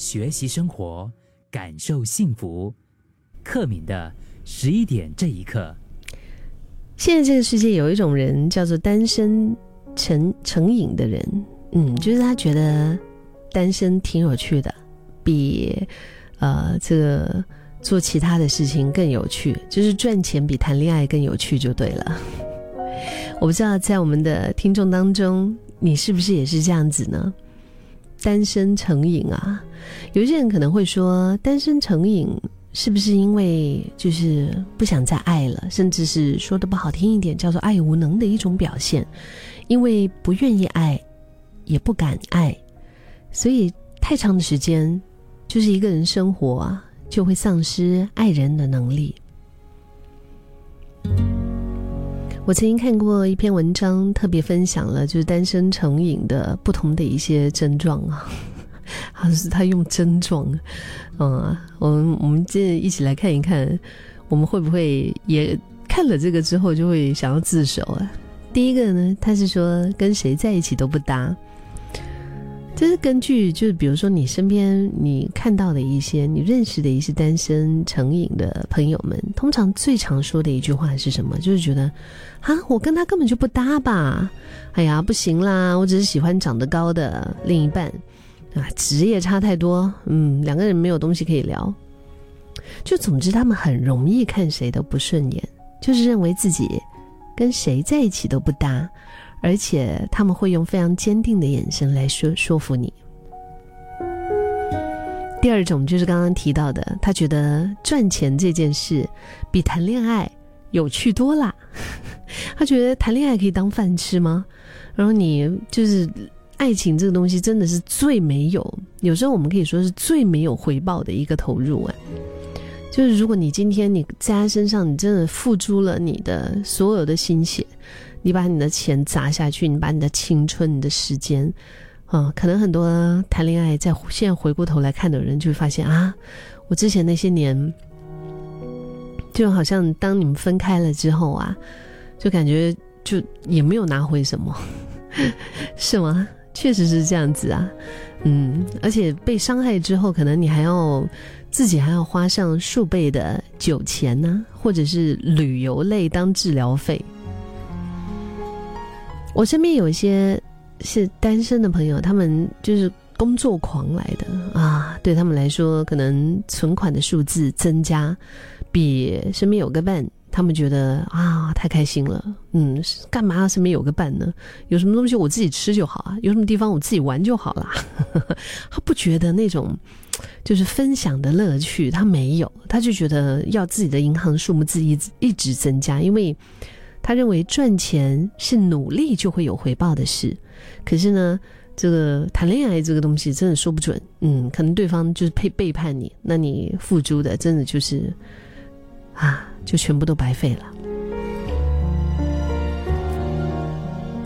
学习生活，感受幸福。克敏的十一点这一刻。现在这个世界有一种人叫做单身成成瘾的人，嗯，就是他觉得单身挺有趣的，比呃这个做其他的事情更有趣，就是赚钱比谈恋爱更有趣就对了。我不知道在我们的听众当中，你是不是也是这样子呢？单身成瘾啊！有些人可能会说，单身成瘾是不是因为就是不想再爱了，甚至是说的不好听一点，叫做爱无能的一种表现？因为不愿意爱，也不敢爱，所以太长的时间，就是一个人生活啊，就会丧失爱人的能力。我曾经看过一篇文章，特别分享了就是单身成瘾的不同的一些症状啊，好像是他用症状，嗯，我们我们这一起来看一看，我们会不会也看了这个之后就会想要自首啊？第一个呢，他是说跟谁在一起都不搭。就是根据，就是比如说你身边你看到的一些、你认识的一些单身成瘾的朋友们，通常最常说的一句话是什么？就是觉得，啊，我跟他根本就不搭吧？哎呀，不行啦，我只是喜欢长得高的另一半，啊，职业差太多，嗯，两个人没有东西可以聊。就总之，他们很容易看谁都不顺眼，就是认为自己跟谁在一起都不搭。而且他们会用非常坚定的眼神来说说服你。第二种就是刚刚提到的，他觉得赚钱这件事比谈恋爱有趣多啦。他觉得谈恋爱可以当饭吃吗？然后你就是爱情这个东西真的是最没有，有时候我们可以说是最没有回报的一个投入啊。就是如果你今天你在他身上，你真的付出了你的所有的心血。你把你的钱砸下去，你把你的青春、你的时间，啊，可能很多谈恋爱在现在回过头来看的人就会发现啊，我之前那些年，就好像当你们分开了之后啊，就感觉就也没有拿回什么，是吗？确实是这样子啊，嗯，而且被伤害之后，可能你还要自己还要花上数倍的酒钱呢，或者是旅游类当治疗费。我身边有一些是单身的朋友，他们就是工作狂来的啊。对他们来说，可能存款的数字增加，比身边有个伴，他们觉得啊太开心了。嗯，干嘛身边有个伴呢？有什么东西我自己吃就好啊，有什么地方我自己玩就好了。他不觉得那种就是分享的乐趣，他没有，他就觉得要自己的银行数目字一一直增加，因为。他认为赚钱是努力就会有回报的事，可是呢，这个谈恋爱这个东西真的说不准，嗯，可能对方就是背背叛你，那你付出的真的就是啊，就全部都白费了。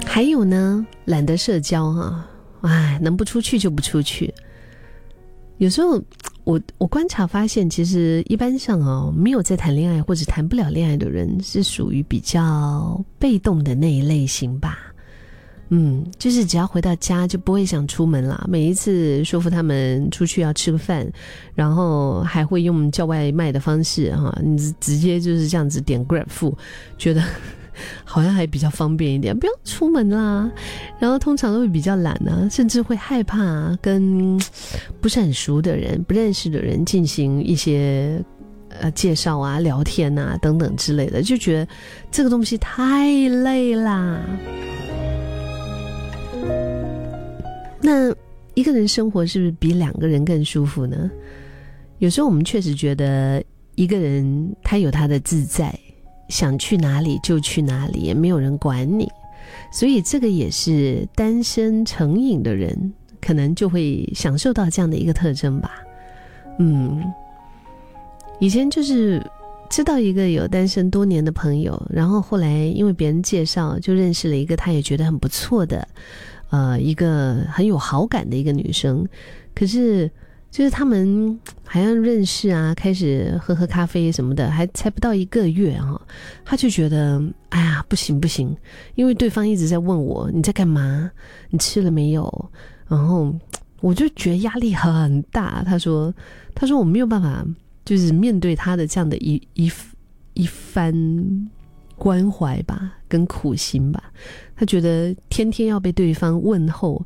还有呢，懒得社交哈，哎，能不出去就不出去，有时候。我我观察发现，其实一般上哦，没有在谈恋爱或者谈不了恋爱的人，是属于比较被动的那一类型吧。嗯，就是只要回到家就不会想出门了。每一次说服他们出去要吃个饭，然后还会用叫外卖的方式哈，你直接就是这样子点 Grab 付，觉得。好像还比较方便一点，不要出门啦。然后通常都会比较懒呢，甚至会害怕跟不是很熟的人、不认识的人进行一些呃介绍啊、聊天啊等等之类的，就觉得这个东西太累啦。那一个人生活是不是比两个人更舒服呢？有时候我们确实觉得一个人他有他的自在。想去哪里就去哪里，也没有人管你，所以这个也是单身成瘾的人可能就会享受到这样的一个特征吧。嗯，以前就是知道一个有单身多年的朋友，然后后来因为别人介绍，就认识了一个他也觉得很不错的，呃，一个很有好感的一个女生，可是。就是他们好像认识啊，开始喝喝咖啡什么的，还才不到一个月啊，他就觉得哎呀不行不行，因为对方一直在问我你在干嘛，你吃了没有，然后我就觉得压力很大。他说：“他说我没有办法，就是面对他的这样的一一一番关怀吧，跟苦心吧。他觉得天天要被对方问候，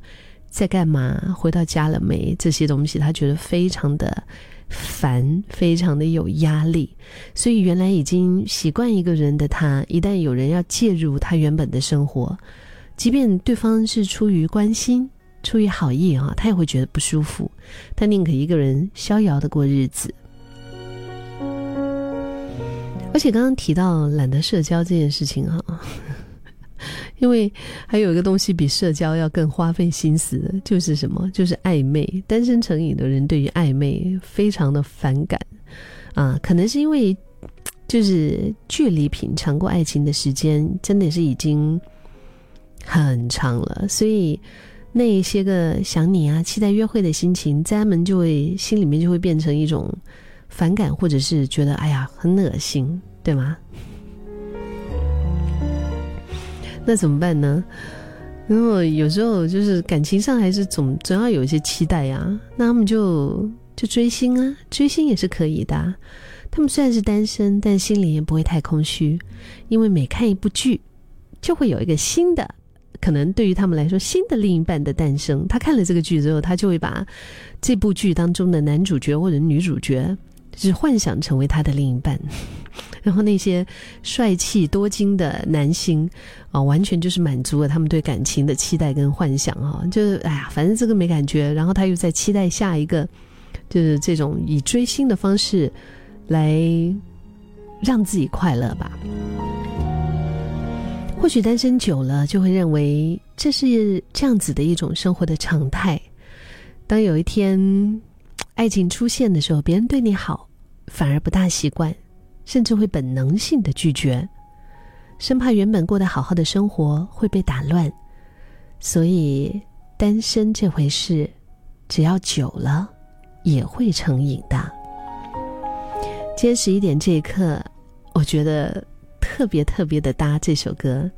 在干嘛？回到家了没？这些东西，他觉得非常的。”烦，非常的有压力，所以原来已经习惯一个人的他，一旦有人要介入他原本的生活，即便对方是出于关心、出于好意啊，他也会觉得不舒服，他宁可一个人逍遥的过日子。而且刚刚提到懒得社交这件事情啊。因为还有一个东西比社交要更花费心思，就是什么？就是暧昧。单身成瘾的人对于暧昧非常的反感啊，可能是因为就是距离品尝过爱情的时间真的是已经很长了，所以那一些个想你啊、期待约会的心情，在他们就会心里面就会变成一种反感，或者是觉得哎呀很恶心，对吗？那怎么办呢？然后有时候就是感情上还是总总要有一些期待呀。那他们就就追星啊，追星也是可以的。他们虽然是单身，但心里也不会太空虚，因为每看一部剧，就会有一个新的，可能对于他们来说新的另一半的诞生。他看了这个剧之后，他就会把这部剧当中的男主角或者女主角，就是幻想成为他的另一半。然后那些帅气多金的男星啊，完全就是满足了他们对感情的期待跟幻想哈，就是哎呀，反正这个没感觉，然后他又在期待下一个，就是这种以追星的方式来让自己快乐吧。或许单身久了，就会认为这是这样子的一种生活的常态。当有一天爱情出现的时候，别人对你好，反而不大习惯。甚至会本能性的拒绝，生怕原本过得好好的生活会被打乱，所以单身这回事，只要久了也会成瘾的。今天十一点这一刻，我觉得特别特别的搭这首歌，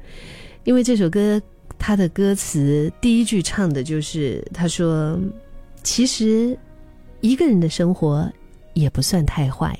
因为这首歌它的歌词第一句唱的就是他说：“其实一个人的生活也不算太坏。”